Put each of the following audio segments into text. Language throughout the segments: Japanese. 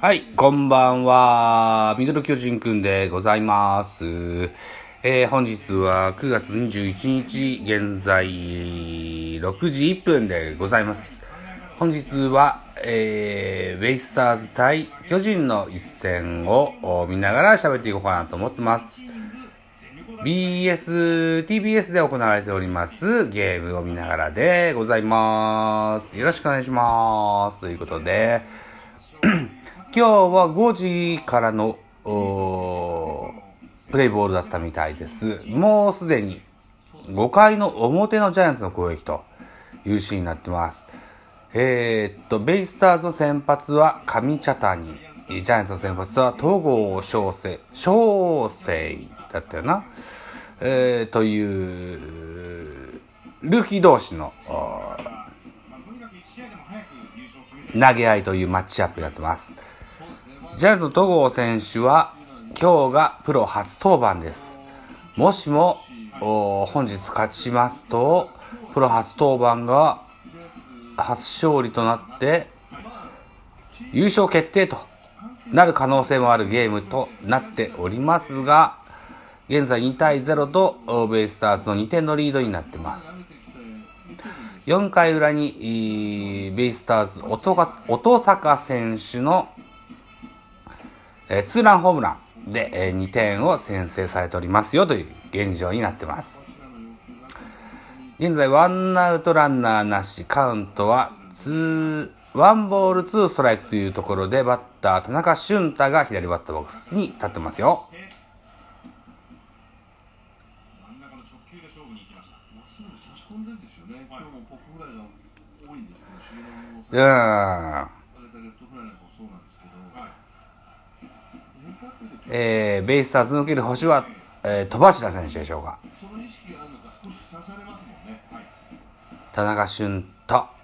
はい、こんばんは。ミドル巨人くんでございます。えー、本日は9月21日、現在6時1分でございます。本日は、えー、ベイスターズ対巨人の一戦を見ながら喋っていこうかなと思ってます。BS、TBS で行われておりますゲームを見ながらでございます。よろしくお願いします。ということで、今日は5時からの、プレイボールだったみたいです。もうすでに5回の表のジャイアンツの攻撃というシーンになってます。えー、っと、ベイスターズの先発は上茶谷。ジャイアンツの先発は東郷翔征、翔征だったよな。えー、という、ルーキー同士の、投げ合いというマッチアップになってます。ジャイアンツの戸郷選手は今日がプロ初登板です。もしも本日勝ちますと、プロ初登板が初勝利となって優勝決定となる可能性もあるゲームとなっておりますが、現在2対0とベイスターズの2点のリードになってます。4回裏に、ベイスターズ、乙坂選手の、え、ツーランホームランで、え、2点を先制されておりますよという現状になってます。現在、ワンアウトランナーなし、カウントはツー、ワンボールツーストライクというところで、バッター、田中俊太が左バッターボックスに立ってますよ。うん。えー、ベイスターズ抜ける星は、えー、戸柱選手でしょうか。田中俊太。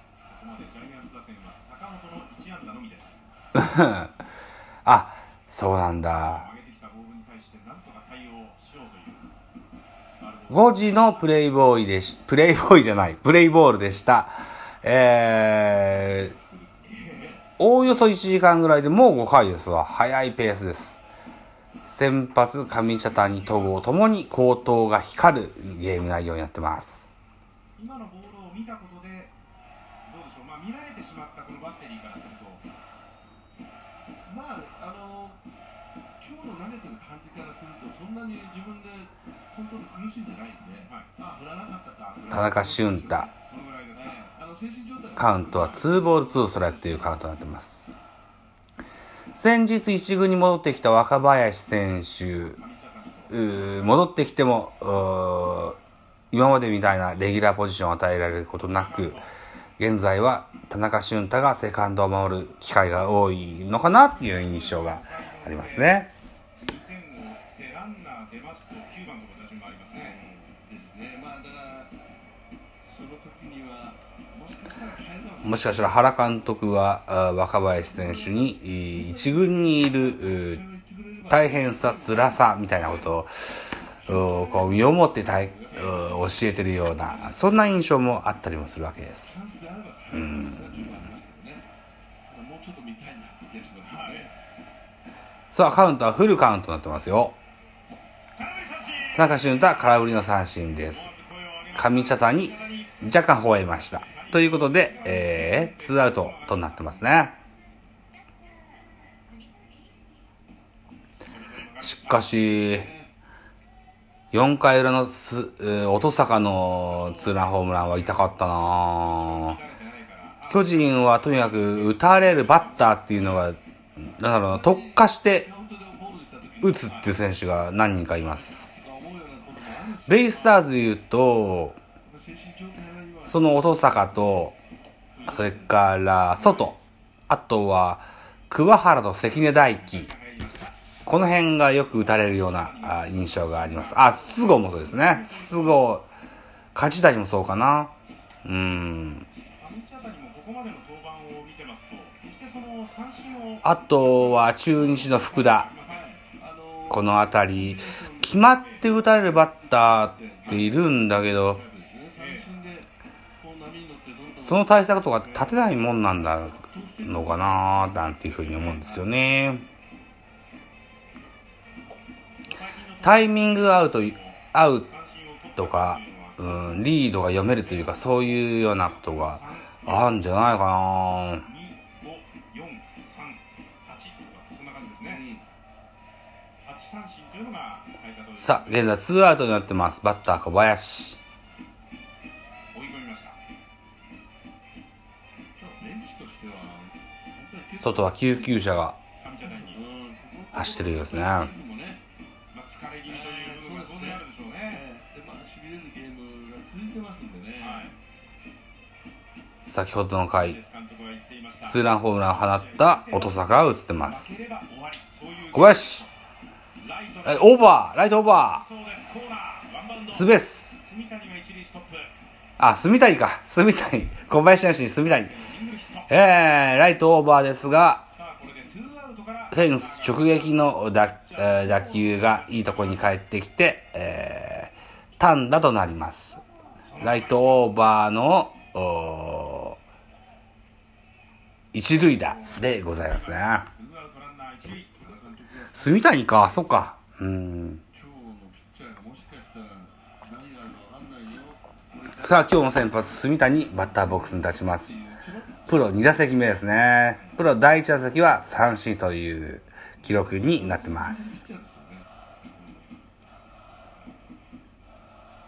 あ、そうなんだ。5時のプレイボーイでし、プレイボーイじゃない、プレイボールでした。えー、おおよそ1時間ぐらいでもう5回ですわ。早いペースです。先発、上茶谷、戸郷ともに高騰が光るゲーム内容になってます。今のボールを見たことで、どうでしょう、まあ、見られてしまったこのバッテリーからすると、まあ、あの今日の投げてる感じからすると、そんなに自分でコントロール苦しんでないんで、はい、あ振らなかったか、田中俊太。そのぐらいですね。あの精神状態カウントは2ボール2ストライクというカウントになってます。先日一軍に戻ってきた若林選手、戻ってきても、今までみたいなレギュラーポジションを与えられることなく、現在は田中俊太がセカンドを守る機会が多いのかなっていう印象がありますね。も。しかしたら変えるのはもしかしたら原監督は若林選手に一軍にいる大変さ、辛さみたいなことをこう身をもって教えてるようなそんな印象もあったりもするわけです。うん。さあカウントはフルカウントになってますよ。田中俊太空振りの三振です。上茶谷若干吠えました。ということで、えー、ツーアウトとなってますね。しかし、4回裏のす、えー、音坂のツーランホームランは痛かったな巨人はとにかく打たれるバッターっていうのが、なんだろうな、特化して打つっていう選手が何人かいます。ベイスターズで言うと、その音坂と、それから外、あとは桑原と関根大輝。この辺がよく打たれるような印象があります。あ、筒香もそうですね。筒香、梶谷もそうかな。うん。あとは中日の福田。このあたり、決まって打たれるバッターっているんだけど、その対策とか立てないもんなんだのかななんていうふうに思うんですよね。タイミングアウト、アウトか、うん、リードが読めるというか、そういうようなことがあるんじゃないかな、さあ、現在ツーアウトになってます。バッター小林。外は救急車が、走ってるようですね。れるゲームが続いてますんでね。はい。先ほどの回。ツーランホームランを放った音坂が映ってます。小林オーバーライトオーバーツーベース。あ、住谷か。住谷。小林なしに住谷。えー、ライトオーバーですが。フェンス直撃の打,、えー打球がいいところに帰ってきて、えー、単打となります。ライトオーバーの、ー一塁打でございますね。住谷か、そっか。うん。さあ、今日の先発、住谷、バッターボックスに立ちます。プロ2打席目ですね。プロ第1打席は三振という記録になってます。ピッチャーですよね。や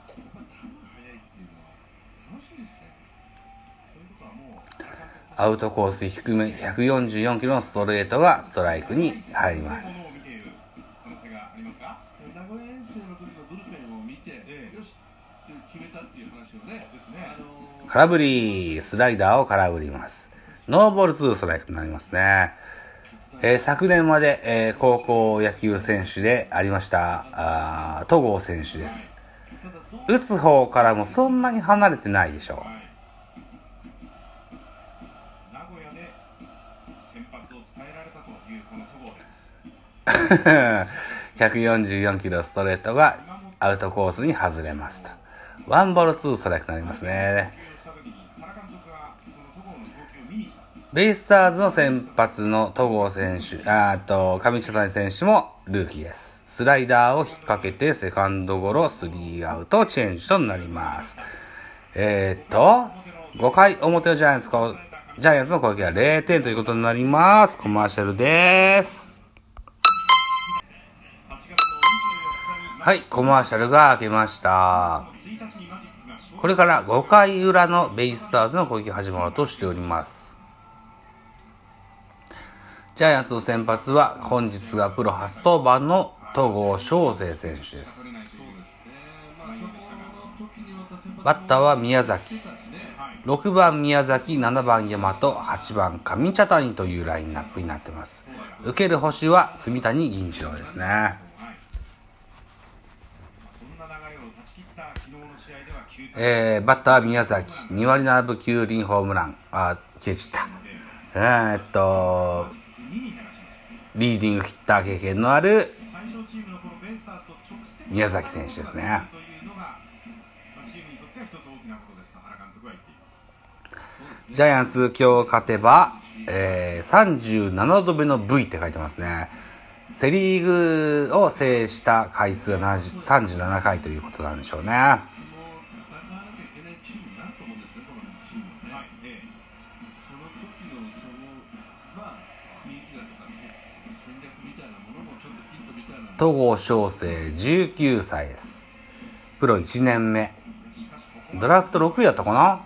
っぱり球が速いっていうのは楽しいですね。そういうことはもうアウトコース低め144キロのストレートがストライクに入ります。ものを見ている可能性がありますか？名古屋遠征の時のブルペンを見て、ええよしって決めたっていう話をね。ですねあのー空振り、スライダーを空振ります。ノーボール2ストライクとなりますね。えー昨年まで、えー高校野球選手でありました、あー戸郷選手です。打つ方からもそんなに離れてないでしょは 144キロストレートがアウトコースに外れますと。ワンボール2ストライクとなりますね。ベイスターズの先発の戸郷選手、ああと、上茶谷選手もルーキーです。スライダーを引っ掛けて、セカンドゴロ、スリーアウト、チェンジとなります。えー、っと、5回表のジャイアンツ、ジャイアンツの攻撃は0点ということになります。コマーシャルです。はい、コマーシャルが明けました。これから5回裏のベイスターズの攻撃が始まろうとしております。ジャイアンツの先発は本日がプロ初登板の戸郷翔征選手です。バッターは宮崎。6番宮崎、7番大和、8番上茶谷というラインナップになってます。受ける星は住谷銀次郎ですね。はいまあそんな流れを断ち切った昨日の試合では9対えー、バッターは宮崎、2割7分9厘ホームラン。あ、消えちゃった。えー、っと、リーディングヒッター経験のある宮崎選手ですね、ジャイアンツ今日勝てば、えー、37度目の V って書いてますね。セリーグを制した回数が37回ということなんでしょうね。戸郷翔征19歳です。プロ1年目。ドラフト6位だったかな？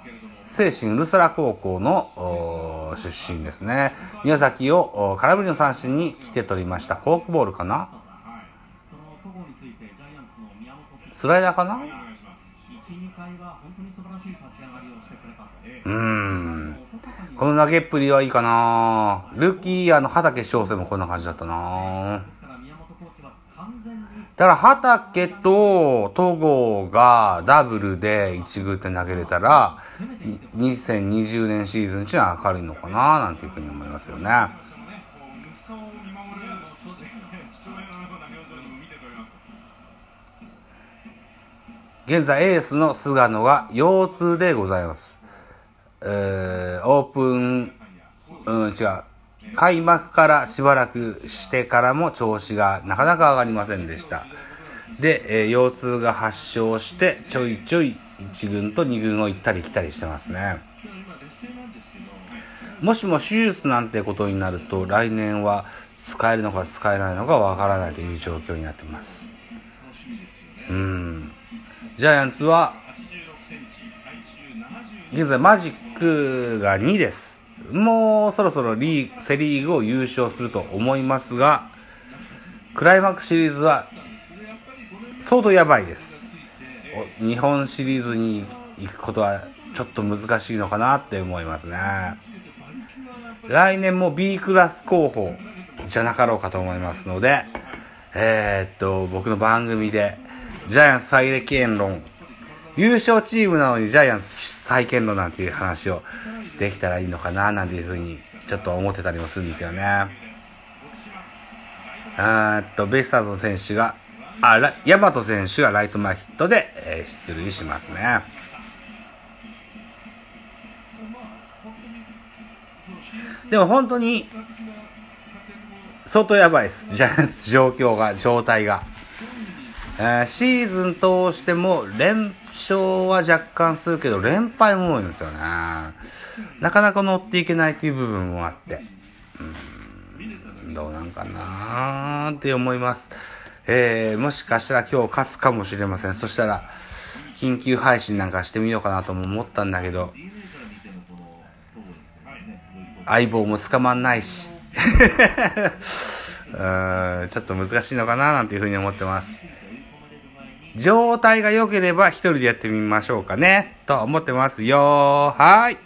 精神ウルサラ高校の出身ですね。宮崎を空振りの三振に来て取りました。フォークボールかな？スライダーかな、うーん。この投げっぷりはいいかなルーキーイヤーの畑翔征もこんな感じだったなですから宮本コーチは完全にだから畑と戸郷がダブルで1軍って投げれたら、2020年シーズン中は明るいのかななんていうふうに思いますよね。現在エースの菅野が腰痛でございます。えーオープン、うん、違う。開幕からしばらくしてからも調子がなかなか上がりませんでした。で、えー腰痛が発症して、ちょいちょい1軍と2軍を行ったり来たりしてますね。もしも手術なんてことになると、来年は使えるのか使えないのかわからないという状況になってます。うん。ジャイアンツは、現在マジックが2です。もうそろそろリーグ、セリーグを優勝すると思いますが、クライマックスシリーズは相当やばいです。日本シリーズに行くことはちょっと難しいのかなって思いますね。来年も B クラス候補じゃなかろうかと思いますので、えー、っと、僕の番組で、ジャイアンツ再建論、優勝チームなのにジャイアンツ再建論なんていう話をできたらいいのかななんていうふうにちょっと思ってたりもするんですよね。あっと、ベイスターズの選手が、あ、ラヤマト選手がライト前ヒットで、えー出塁しますね。でも本当に、相当やばいです。ジャイアンツ状況が、状態が。えーシーズン通しても連勝は若干するけど、連敗も多いんですよね。なかなか乗っていけないっていう部分もあって。うん、どうなんかなーって思います。えー、もしかしたら今日勝つかもしれません。そしたら、緊急配信なんかしてみようかなとも思ったんだけど、相棒も捕まんないし。うーん、ちょっと難しいのかななんていうふうに思ってます。状態が良ければ一人でやってみましょうかね。と思ってますよ。はい。